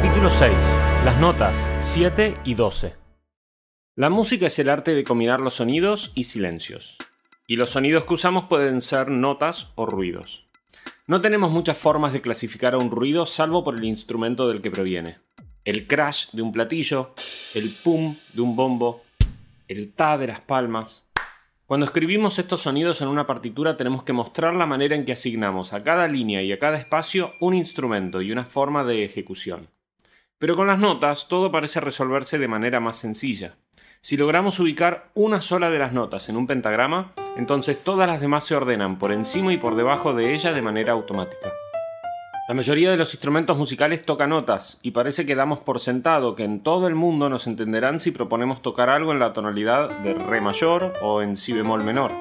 Capítulo 6. Las notas 7 y 12. La música es el arte de combinar los sonidos y silencios. Y los sonidos que usamos pueden ser notas o ruidos. No tenemos muchas formas de clasificar a un ruido salvo por el instrumento del que proviene. El crash de un platillo, el pum de un bombo, el ta de las palmas, cuando escribimos estos sonidos en una partitura tenemos que mostrar la manera en que asignamos a cada línea y a cada espacio un instrumento y una forma de ejecución. Pero con las notas todo parece resolverse de manera más sencilla. Si logramos ubicar una sola de las notas en un pentagrama, entonces todas las demás se ordenan por encima y por debajo de ella de manera automática. La mayoría de los instrumentos musicales toca notas, y parece que damos por sentado que en todo el mundo nos entenderán si proponemos tocar algo en la tonalidad de Re mayor o en Si bemol menor.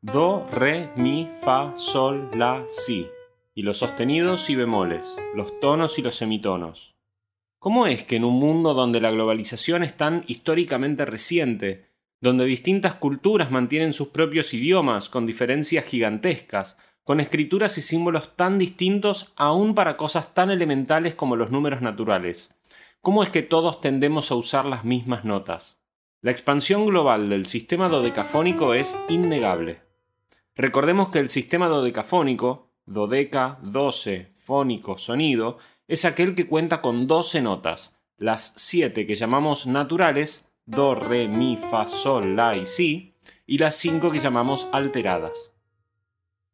Do, Re, Mi, Fa, Sol, La, Si. Y los sostenidos y bemoles, los tonos y los semitonos. ¿Cómo es que en un mundo donde la globalización es tan históricamente reciente, donde distintas culturas mantienen sus propios idiomas con diferencias gigantescas, con escrituras y símbolos tan distintos aún para cosas tan elementales como los números naturales. ¿Cómo es que todos tendemos a usar las mismas notas? La expansión global del sistema dodecafónico es innegable. Recordemos que el sistema dodecafónico, dodeca, doce, fónico, sonido, es aquel que cuenta con 12 notas, las 7 que llamamos naturales, do, re, mi, fa, sol, la y si, y las 5 que llamamos alteradas.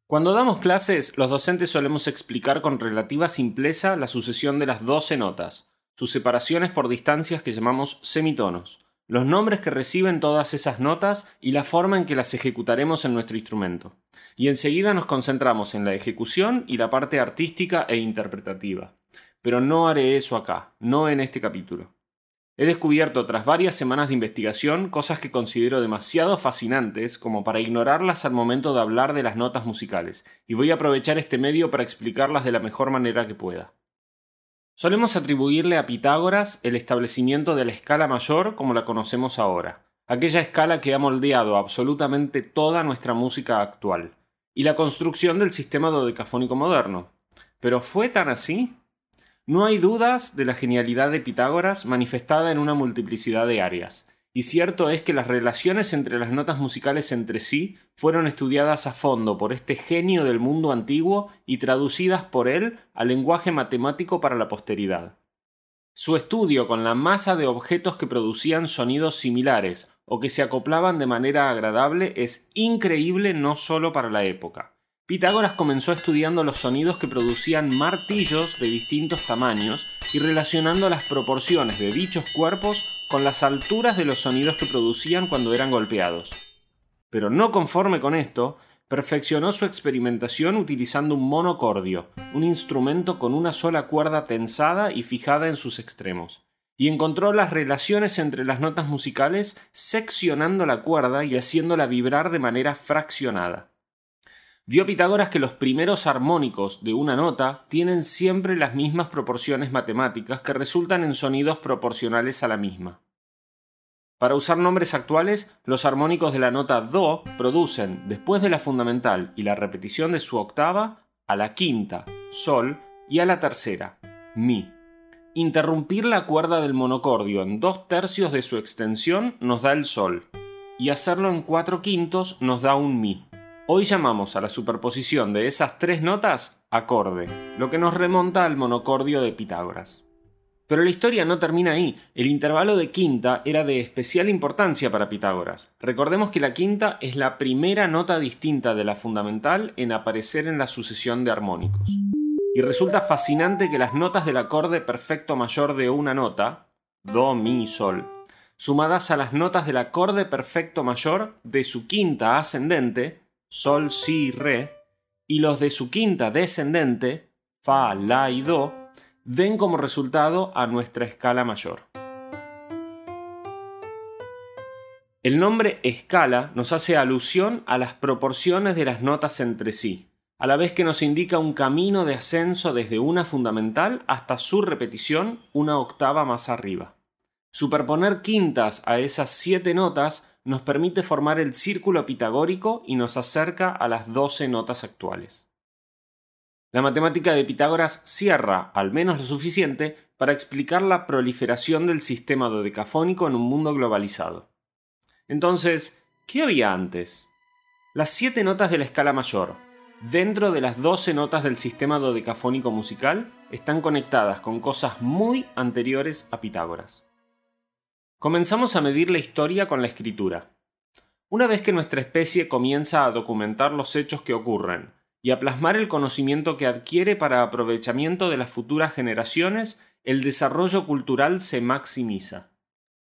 Cuando damos clases, los docentes solemos explicar con relativa simpleza la sucesión de las 12 notas, sus separaciones por distancias que llamamos semitonos, los nombres que reciben todas esas notas y la forma en que las ejecutaremos en nuestro instrumento. Y enseguida nos concentramos en la ejecución y la parte artística e interpretativa. Pero no haré eso acá, no en este capítulo. He descubierto tras varias semanas de investigación cosas que considero demasiado fascinantes como para ignorarlas al momento de hablar de las notas musicales, y voy a aprovechar este medio para explicarlas de la mejor manera que pueda. Solemos atribuirle a Pitágoras el establecimiento de la escala mayor como la conocemos ahora, aquella escala que ha moldeado absolutamente toda nuestra música actual, y la construcción del sistema dodecafónico moderno. ¿Pero fue tan así? No hay dudas de la genialidad de Pitágoras manifestada en una multiplicidad de áreas, y cierto es que las relaciones entre las notas musicales entre sí fueron estudiadas a fondo por este genio del mundo antiguo y traducidas por él al lenguaje matemático para la posteridad. Su estudio con la masa de objetos que producían sonidos similares o que se acoplaban de manera agradable es increíble no solo para la época. Pitágoras comenzó estudiando los sonidos que producían martillos de distintos tamaños y relacionando las proporciones de dichos cuerpos con las alturas de los sonidos que producían cuando eran golpeados. Pero no conforme con esto, perfeccionó su experimentación utilizando un monocordio, un instrumento con una sola cuerda tensada y fijada en sus extremos, y encontró las relaciones entre las notas musicales seccionando la cuerda y haciéndola vibrar de manera fraccionada. Vio Pitágoras que los primeros armónicos de una nota tienen siempre las mismas proporciones matemáticas que resultan en sonidos proporcionales a la misma. Para usar nombres actuales, los armónicos de la nota Do producen, después de la fundamental y la repetición de su octava, a la quinta, Sol, y a la tercera, Mi. Interrumpir la cuerda del monocordio en dos tercios de su extensión nos da el Sol, y hacerlo en cuatro quintos nos da un Mi. Hoy llamamos a la superposición de esas tres notas acorde, lo que nos remonta al monocordio de Pitágoras. Pero la historia no termina ahí. El intervalo de quinta era de especial importancia para Pitágoras. Recordemos que la quinta es la primera nota distinta de la fundamental en aparecer en la sucesión de armónicos. Y resulta fascinante que las notas del acorde perfecto mayor de una nota, Do, Mi, Sol, sumadas a las notas del acorde perfecto mayor de su quinta ascendente, Sol, Si, Re, y los de su quinta descendente, Fa, La y Do, den como resultado a nuestra escala mayor. El nombre escala nos hace alusión a las proporciones de las notas entre sí, a la vez que nos indica un camino de ascenso desde una fundamental hasta su repetición una octava más arriba. Superponer quintas a esas siete notas nos permite formar el círculo pitagórico y nos acerca a las 12 notas actuales. La matemática de Pitágoras cierra al menos lo suficiente para explicar la proliferación del sistema dodecafónico en un mundo globalizado. Entonces, ¿qué había antes? Las siete notas de la escala mayor, dentro de las doce notas del sistema dodecafónico musical, están conectadas con cosas muy anteriores a Pitágoras. Comenzamos a medir la historia con la escritura. Una vez que nuestra especie comienza a documentar los hechos que ocurren, y a plasmar el conocimiento que adquiere para aprovechamiento de las futuras generaciones, el desarrollo cultural se maximiza.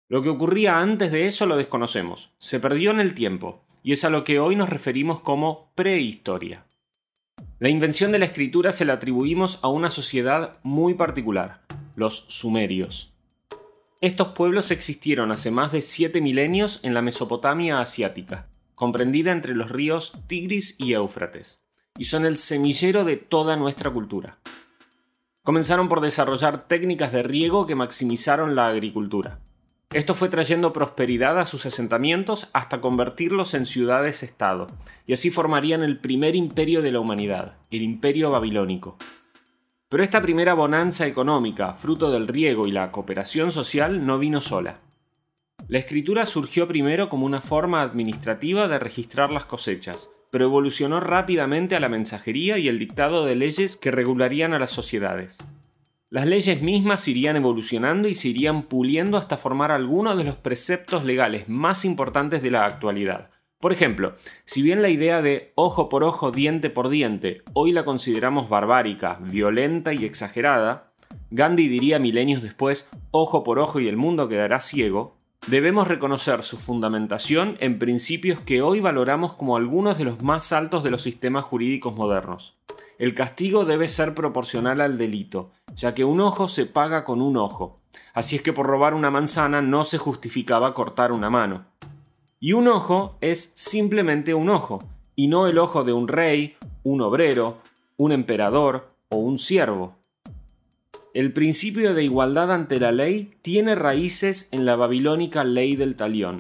Lo que ocurría antes de eso lo desconocemos, se perdió en el tiempo, y es a lo que hoy nos referimos como prehistoria. La invención de la escritura se la atribuimos a una sociedad muy particular, los sumerios. Estos pueblos existieron hace más de siete milenios en la Mesopotamia asiática, comprendida entre los ríos Tigris y Éufrates y son el semillero de toda nuestra cultura. Comenzaron por desarrollar técnicas de riego que maximizaron la agricultura. Esto fue trayendo prosperidad a sus asentamientos hasta convertirlos en ciudades-estado, y así formarían el primer imperio de la humanidad, el imperio babilónico. Pero esta primera bonanza económica, fruto del riego y la cooperación social, no vino sola. La escritura surgió primero como una forma administrativa de registrar las cosechas, pero evolucionó rápidamente a la mensajería y el dictado de leyes que regularían a las sociedades. Las leyes mismas irían evolucionando y se irían puliendo hasta formar algunos de los preceptos legales más importantes de la actualidad. Por ejemplo, si bien la idea de ojo por ojo, diente por diente hoy la consideramos barbárica, violenta y exagerada, Gandhi diría milenios después ojo por ojo y el mundo quedará ciego, Debemos reconocer su fundamentación en principios que hoy valoramos como algunos de los más altos de los sistemas jurídicos modernos. El castigo debe ser proporcional al delito, ya que un ojo se paga con un ojo. Así es que por robar una manzana no se justificaba cortar una mano. Y un ojo es simplemente un ojo, y no el ojo de un rey, un obrero, un emperador o un siervo. El principio de igualdad ante la ley tiene raíces en la babilónica ley del talión.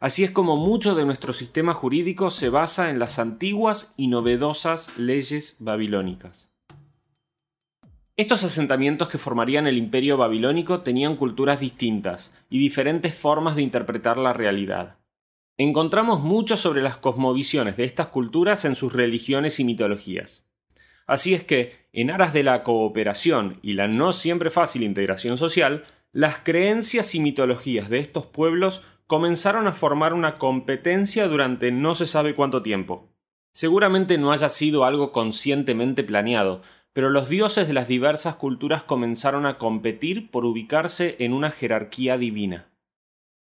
Así es como mucho de nuestro sistema jurídico se basa en las antiguas y novedosas leyes babilónicas. Estos asentamientos que formarían el imperio babilónico tenían culturas distintas y diferentes formas de interpretar la realidad. Encontramos mucho sobre las cosmovisiones de estas culturas en sus religiones y mitologías. Así es que, en aras de la cooperación y la no siempre fácil integración social, las creencias y mitologías de estos pueblos comenzaron a formar una competencia durante no se sabe cuánto tiempo. Seguramente no haya sido algo conscientemente planeado, pero los dioses de las diversas culturas comenzaron a competir por ubicarse en una jerarquía divina.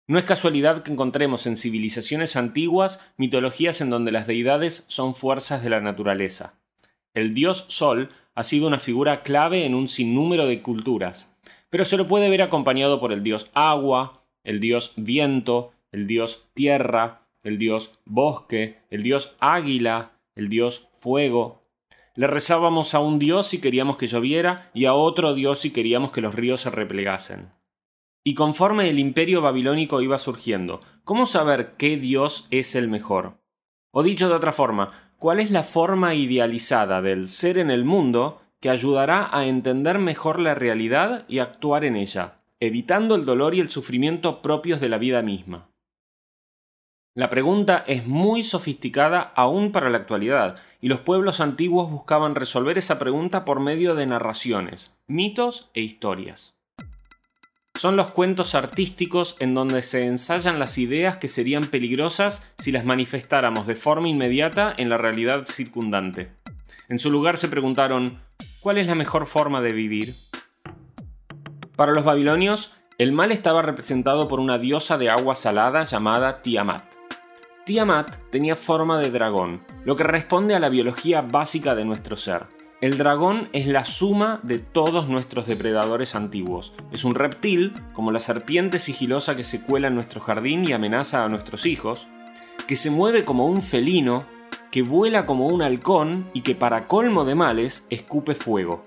No es casualidad que encontremos en civilizaciones antiguas mitologías en donde las deidades son fuerzas de la naturaleza. El dios Sol ha sido una figura clave en un sinnúmero de culturas, pero se lo puede ver acompañado por el dios Agua, el dios Viento, el dios Tierra, el dios Bosque, el dios Águila, el dios Fuego. Le rezábamos a un dios si queríamos que lloviera y a otro dios si queríamos que los ríos se replegasen. Y conforme el imperio babilónico iba surgiendo, ¿cómo saber qué dios es el mejor? O dicho de otra forma, ¿cuál es la forma idealizada del ser en el mundo que ayudará a entender mejor la realidad y actuar en ella, evitando el dolor y el sufrimiento propios de la vida misma? La pregunta es muy sofisticada aún para la actualidad, y los pueblos antiguos buscaban resolver esa pregunta por medio de narraciones, mitos e historias son los cuentos artísticos en donde se ensayan las ideas que serían peligrosas si las manifestáramos de forma inmediata en la realidad circundante. En su lugar se preguntaron, ¿cuál es la mejor forma de vivir? Para los babilonios, el mal estaba representado por una diosa de agua salada llamada Tiamat. Tiamat tenía forma de dragón, lo que responde a la biología básica de nuestro ser el dragón es la suma de todos nuestros depredadores antiguos. Es un reptil, como la serpiente sigilosa que se cuela en nuestro jardín y amenaza a nuestros hijos, que se mueve como un felino, que vuela como un halcón y que para colmo de males escupe fuego.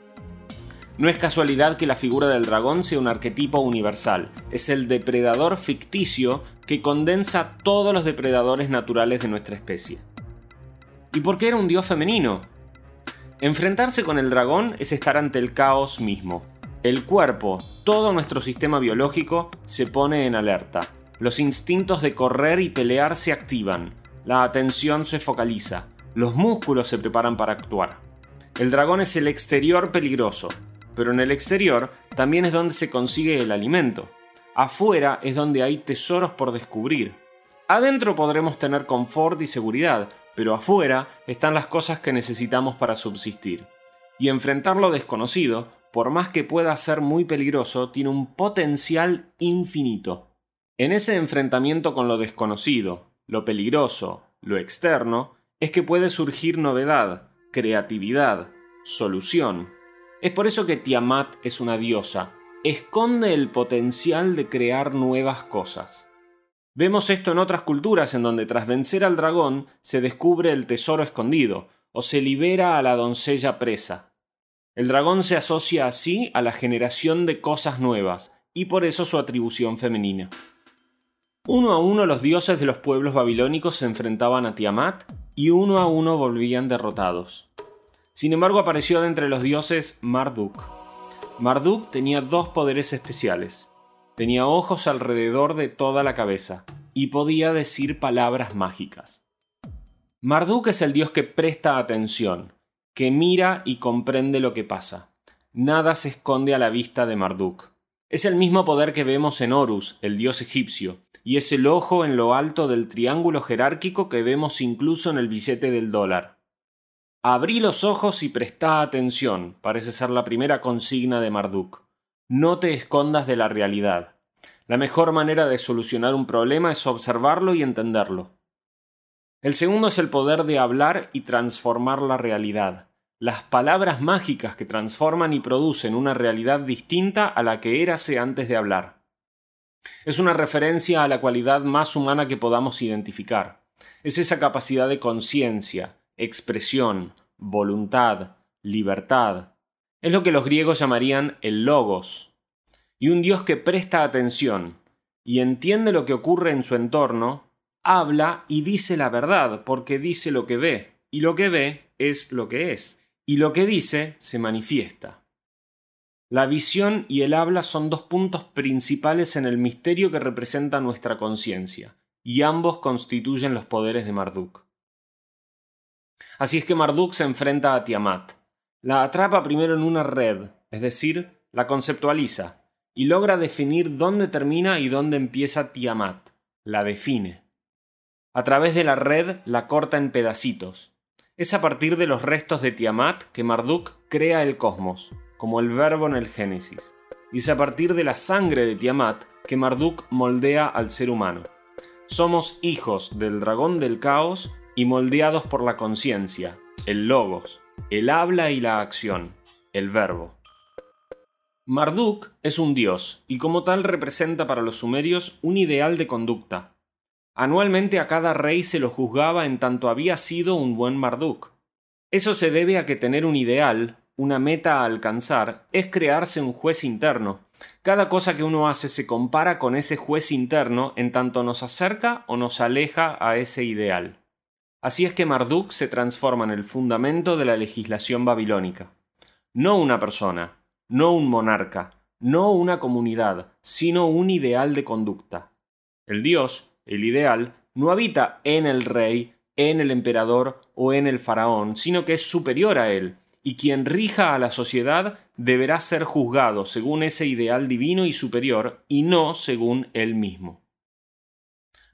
No es casualidad que la figura del dragón sea un arquetipo universal, es el depredador ficticio que condensa todos los depredadores naturales de nuestra especie. ¿Y por qué era un dios femenino? Enfrentarse con el dragón es estar ante el caos mismo. El cuerpo, todo nuestro sistema biológico, se pone en alerta. Los instintos de correr y pelear se activan. La atención se focaliza. Los músculos se preparan para actuar. El dragón es el exterior peligroso, pero en el exterior también es donde se consigue el alimento. Afuera es donde hay tesoros por descubrir. Adentro podremos tener confort y seguridad, pero afuera están las cosas que necesitamos para subsistir. Y enfrentar lo desconocido, por más que pueda ser muy peligroso, tiene un potencial infinito. En ese enfrentamiento con lo desconocido, lo peligroso, lo externo, es que puede surgir novedad, creatividad, solución. Es por eso que Tiamat es una diosa, esconde el potencial de crear nuevas cosas. Vemos esto en otras culturas en donde tras vencer al dragón se descubre el tesoro escondido o se libera a la doncella presa. El dragón se asocia así a la generación de cosas nuevas y por eso su atribución femenina. Uno a uno los dioses de los pueblos babilónicos se enfrentaban a Tiamat y uno a uno volvían derrotados. Sin embargo apareció de entre los dioses Marduk. Marduk tenía dos poderes especiales. Tenía ojos alrededor de toda la cabeza y podía decir palabras mágicas. Marduk es el dios que presta atención, que mira y comprende lo que pasa. Nada se esconde a la vista de Marduk. Es el mismo poder que vemos en Horus, el dios egipcio, y es el ojo en lo alto del triángulo jerárquico que vemos incluso en el billete del dólar. Abrí los ojos y presta atención, parece ser la primera consigna de Marduk. No te escondas de la realidad. La mejor manera de solucionar un problema es observarlo y entenderlo. El segundo es el poder de hablar y transformar la realidad. Las palabras mágicas que transforman y producen una realidad distinta a la que érase antes de hablar. Es una referencia a la cualidad más humana que podamos identificar. Es esa capacidad de conciencia, expresión, voluntad, libertad, es lo que los griegos llamarían el logos. Y un Dios que presta atención y entiende lo que ocurre en su entorno, habla y dice la verdad, porque dice lo que ve, y lo que ve es lo que es, y lo que dice se manifiesta. La visión y el habla son dos puntos principales en el misterio que representa nuestra conciencia, y ambos constituyen los poderes de Marduk. Así es que Marduk se enfrenta a Tiamat, la atrapa primero en una red, es decir, la conceptualiza, y logra definir dónde termina y dónde empieza Tiamat. La define. A través de la red la corta en pedacitos. Es a partir de los restos de Tiamat que Marduk crea el cosmos, como el verbo en el Génesis. Y es a partir de la sangre de Tiamat que Marduk moldea al ser humano. Somos hijos del dragón del caos y moldeados por la conciencia, el logos, el habla y la acción, el verbo. Marduk es un dios y como tal representa para los sumerios un ideal de conducta. Anualmente a cada rey se lo juzgaba en tanto había sido un buen Marduk. Eso se debe a que tener un ideal, una meta a alcanzar, es crearse un juez interno. Cada cosa que uno hace se compara con ese juez interno en tanto nos acerca o nos aleja a ese ideal. Así es que Marduk se transforma en el fundamento de la legislación babilónica. No una persona, no un monarca, no una comunidad, sino un ideal de conducta. El dios, el ideal, no habita en el rey, en el emperador o en el faraón, sino que es superior a él, y quien rija a la sociedad deberá ser juzgado según ese ideal divino y superior, y no según él mismo.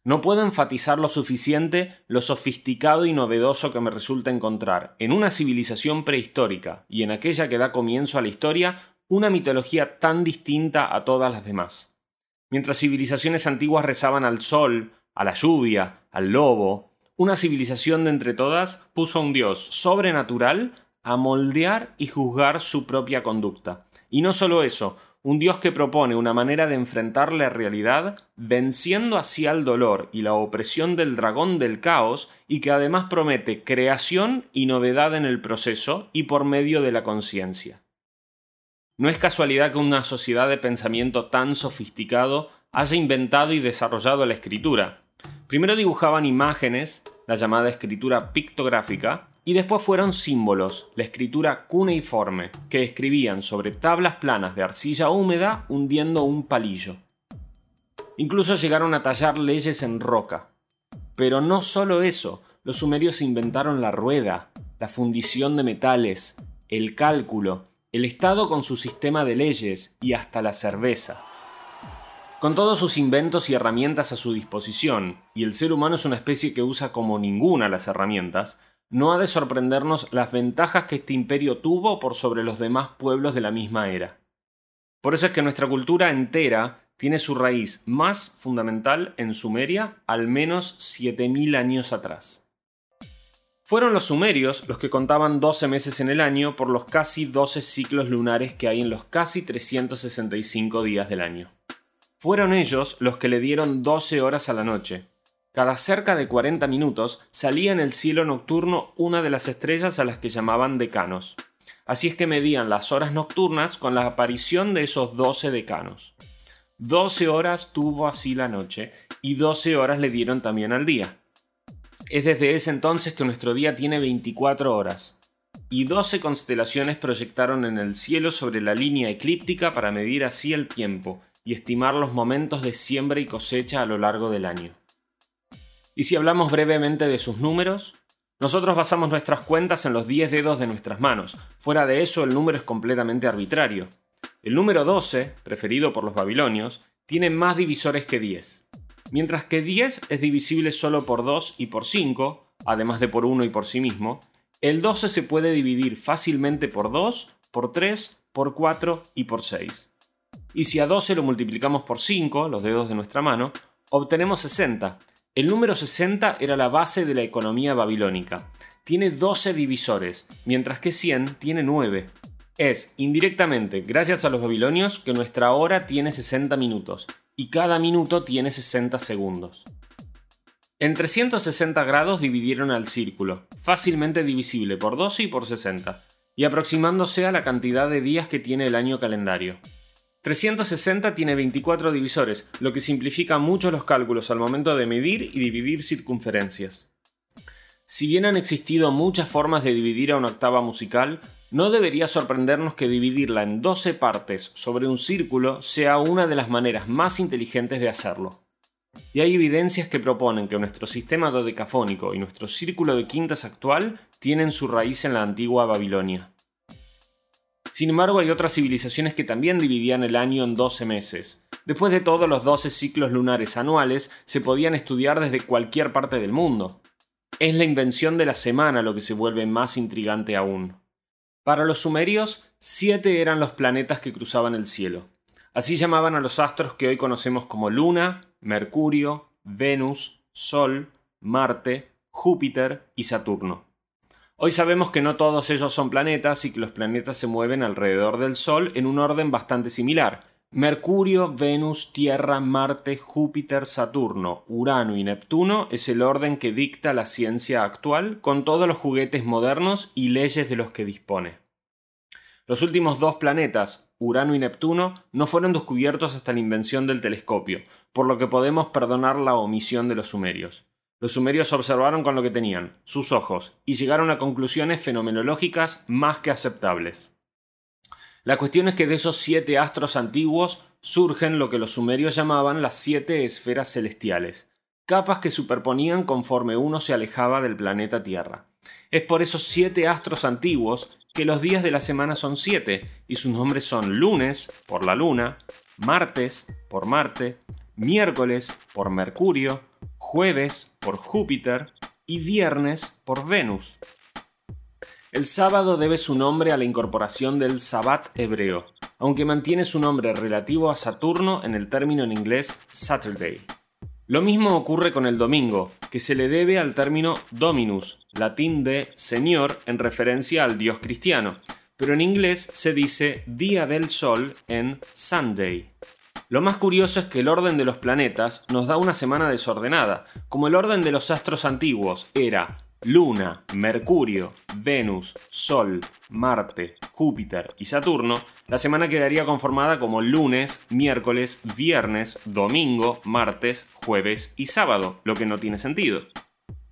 No puedo enfatizar lo suficiente lo sofisticado y novedoso que me resulta encontrar en una civilización prehistórica y en aquella que da comienzo a la historia una mitología tan distinta a todas las demás. Mientras civilizaciones antiguas rezaban al sol, a la lluvia, al lobo, una civilización de entre todas puso a un dios sobrenatural a moldear y juzgar su propia conducta. Y no solo eso, un Dios que propone una manera de enfrentar la realidad venciendo así al dolor y la opresión del dragón del caos y que además promete creación y novedad en el proceso y por medio de la conciencia. No es casualidad que una sociedad de pensamiento tan sofisticado haya inventado y desarrollado la escritura. Primero dibujaban imágenes, la llamada escritura pictográfica, y después fueron símbolos, la escritura cuneiforme, que escribían sobre tablas planas de arcilla húmeda hundiendo un palillo. Incluso llegaron a tallar leyes en roca. Pero no solo eso, los sumerios inventaron la rueda, la fundición de metales, el cálculo, el Estado con su sistema de leyes y hasta la cerveza. Con todos sus inventos y herramientas a su disposición, y el ser humano es una especie que usa como ninguna las herramientas, no ha de sorprendernos las ventajas que este imperio tuvo por sobre los demás pueblos de la misma era. Por eso es que nuestra cultura entera tiene su raíz más fundamental en Sumeria al menos 7.000 años atrás. Fueron los sumerios los que contaban 12 meses en el año por los casi 12 ciclos lunares que hay en los casi 365 días del año. Fueron ellos los que le dieron 12 horas a la noche, cada cerca de 40 minutos salía en el cielo nocturno una de las estrellas a las que llamaban decanos. Así es que medían las horas nocturnas con la aparición de esos 12 decanos. 12 horas tuvo así la noche y 12 horas le dieron también al día. Es desde ese entonces que nuestro día tiene 24 horas. Y 12 constelaciones proyectaron en el cielo sobre la línea eclíptica para medir así el tiempo y estimar los momentos de siembra y cosecha a lo largo del año. Y si hablamos brevemente de sus números, nosotros basamos nuestras cuentas en los 10 dedos de nuestras manos. Fuera de eso, el número es completamente arbitrario. El número 12, preferido por los babilonios, tiene más divisores que 10. Mientras que 10 es divisible solo por 2 y por 5, además de por 1 y por sí mismo, el 12 se puede dividir fácilmente por 2, por 3, por 4 y por 6. Y si a 12 lo multiplicamos por 5, los dedos de nuestra mano, obtenemos 60, el número 60 era la base de la economía babilónica. Tiene 12 divisores, mientras que 100 tiene 9. Es, indirectamente, gracias a los babilonios, que nuestra hora tiene 60 minutos, y cada minuto tiene 60 segundos. En 360 grados dividieron al círculo, fácilmente divisible por 12 y por 60, y aproximándose a la cantidad de días que tiene el año calendario. 360 tiene 24 divisores, lo que simplifica mucho los cálculos al momento de medir y dividir circunferencias. Si bien han existido muchas formas de dividir a una octava musical, no debería sorprendernos que dividirla en 12 partes sobre un círculo sea una de las maneras más inteligentes de hacerlo. Y hay evidencias que proponen que nuestro sistema dodecafónico y nuestro círculo de quintas actual tienen su raíz en la antigua Babilonia. Sin embargo, hay otras civilizaciones que también dividían el año en 12 meses. Después de todo, los 12 ciclos lunares anuales se podían estudiar desde cualquier parte del mundo. Es la invención de la semana lo que se vuelve más intrigante aún. Para los sumerios, siete eran los planetas que cruzaban el cielo. Así llamaban a los astros que hoy conocemos como Luna, Mercurio, Venus, Sol, Marte, Júpiter y Saturno. Hoy sabemos que no todos ellos son planetas y que los planetas se mueven alrededor del Sol en un orden bastante similar. Mercurio, Venus, Tierra, Marte, Júpiter, Saturno, Urano y Neptuno es el orden que dicta la ciencia actual con todos los juguetes modernos y leyes de los que dispone. Los últimos dos planetas, Urano y Neptuno, no fueron descubiertos hasta la invención del telescopio, por lo que podemos perdonar la omisión de los sumerios. Los sumerios observaron con lo que tenían, sus ojos, y llegaron a conclusiones fenomenológicas más que aceptables. La cuestión es que de esos siete astros antiguos surgen lo que los sumerios llamaban las siete esferas celestiales, capas que superponían conforme uno se alejaba del planeta Tierra. Es por esos siete astros antiguos que los días de la semana son siete, y sus nombres son lunes, por la luna, martes, por Marte, miércoles, por Mercurio, jueves por Júpiter y viernes por Venus. El sábado debe su nombre a la incorporación del Sabbat hebreo, aunque mantiene su nombre relativo a Saturno en el término en inglés Saturday. Lo mismo ocurre con el domingo, que se le debe al término Dominus, latín de Señor en referencia al dios cristiano, pero en inglés se dice Día del Sol en Sunday. Lo más curioso es que el orden de los planetas nos da una semana desordenada, como el orden de los astros antiguos era Luna, Mercurio, Venus, Sol, Marte, Júpiter y Saturno, la semana quedaría conformada como lunes, miércoles, viernes, domingo, martes, jueves y sábado, lo que no tiene sentido.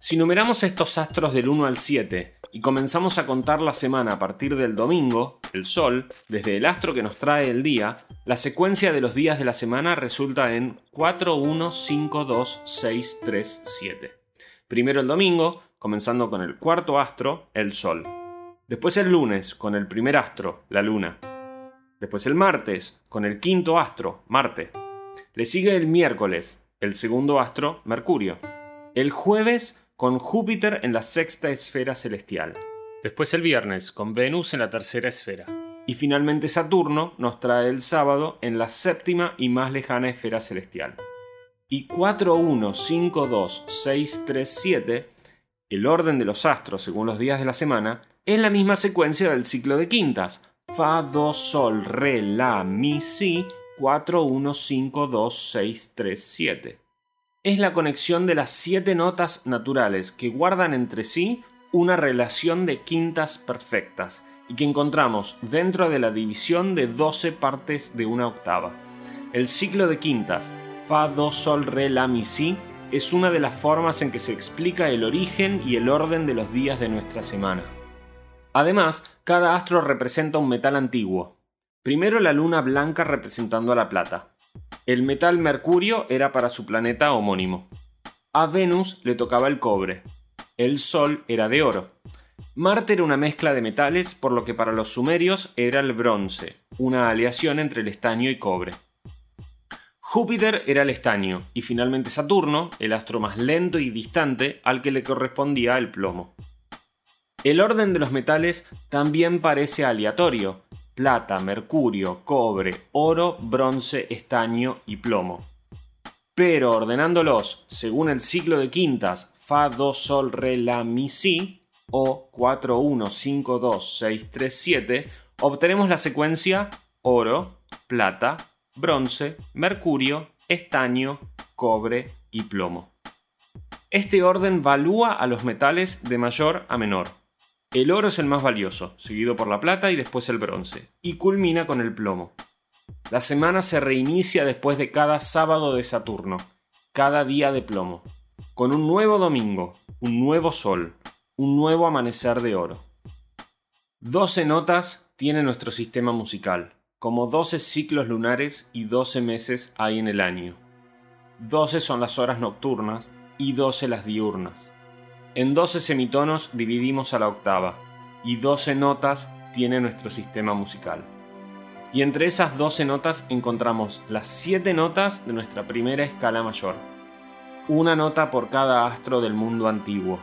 Si numeramos estos astros del 1 al 7 y comenzamos a contar la semana a partir del domingo, el Sol, desde el astro que nos trae el día, la secuencia de los días de la semana resulta en 4, 1, 5, 2, 6, 3, 7. Primero el domingo, comenzando con el cuarto astro, el Sol. Después el lunes, con el primer astro, la Luna. Después el martes, con el quinto astro, Marte. Le sigue el miércoles, el segundo astro, Mercurio. El jueves, con Júpiter en la sexta esfera celestial. Después el viernes, con Venus en la tercera esfera. Y finalmente Saturno nos trae el sábado en la séptima y más lejana esfera celestial. Y 4, 1, 5, 2, 6, 3, 7, el orden de los astros según los días de la semana, es la misma secuencia del ciclo de quintas. Fa, Do, Sol, Re, La, Mi, Si, 4, 1, 5, 2, 6, 3, 7 es la conexión de las siete notas naturales que guardan entre sí una relación de quintas perfectas y que encontramos dentro de la división de 12 partes de una octava. El ciclo de quintas, Fa, Do, Sol, Re, La, Mi, Si, es una de las formas en que se explica el origen y el orden de los días de nuestra semana. Además, cada astro representa un metal antiguo. Primero la luna blanca representando a la plata. El metal mercurio era para su planeta homónimo. A Venus le tocaba el cobre. El Sol era de oro. Marte era una mezcla de metales, por lo que para los sumerios era el bronce, una aleación entre el estaño y cobre. Júpiter era el estaño, y finalmente Saturno, el astro más lento y distante, al que le correspondía el plomo. El orden de los metales también parece aleatorio, plata, mercurio, cobre, oro, bronce, estaño y plomo. Pero ordenándolos según el ciclo de quintas Fa, Do, Sol, Re, La, Mi, Si, o 4, 1, 5, 2, 6, 3, 7, obtenemos la secuencia oro, plata, bronce, mercurio, estaño, cobre y plomo. Este orden valúa a los metales de mayor a menor. El oro es el más valioso, seguido por la plata y después el bronce, y culmina con el plomo. La semana se reinicia después de cada sábado de Saturno, cada día de plomo, con un nuevo domingo, un nuevo sol, un nuevo amanecer de oro. 12 notas tiene nuestro sistema musical, como 12 ciclos lunares y 12 meses hay en el año. 12 son las horas nocturnas y 12 las diurnas. En 12 semitonos dividimos a la octava y 12 notas tiene nuestro sistema musical. Y entre esas 12 notas encontramos las 7 notas de nuestra primera escala mayor. Una nota por cada astro del mundo antiguo,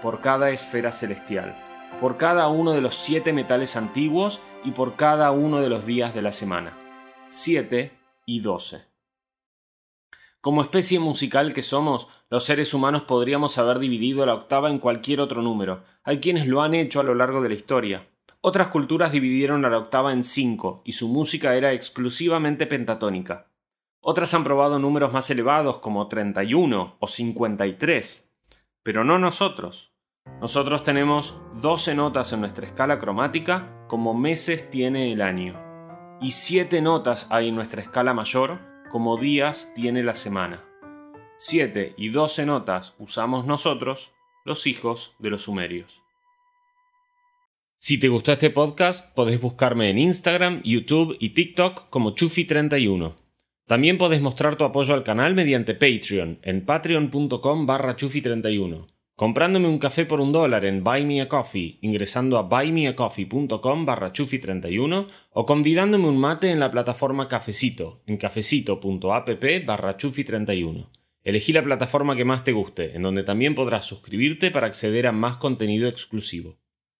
por cada esfera celestial, por cada uno de los 7 metales antiguos y por cada uno de los días de la semana. 7 y 12. Como especie musical que somos, los seres humanos podríamos haber dividido la octava en cualquier otro número. Hay quienes lo han hecho a lo largo de la historia. Otras culturas dividieron a la octava en cinco, y su música era exclusivamente pentatónica. Otras han probado números más elevados como 31 o 53. Pero no nosotros. Nosotros tenemos 12 notas en nuestra escala cromática como meses tiene el año. Y 7 notas hay en nuestra escala mayor como días tiene la semana. 7 y 12 notas usamos nosotros, los hijos de los sumerios. Si te gustó este podcast, podés buscarme en Instagram, YouTube y TikTok como Chufi31. También podés mostrar tu apoyo al canal mediante Patreon en patreon.com barra Chufi31 comprándome un café por un dólar en Buy ingresando a buymeacoffee.com barra chufi31 o convidándome un mate en la plataforma Cafecito, en cafecito.app barra chufi31. Elegí la plataforma que más te guste, en donde también podrás suscribirte para acceder a más contenido exclusivo.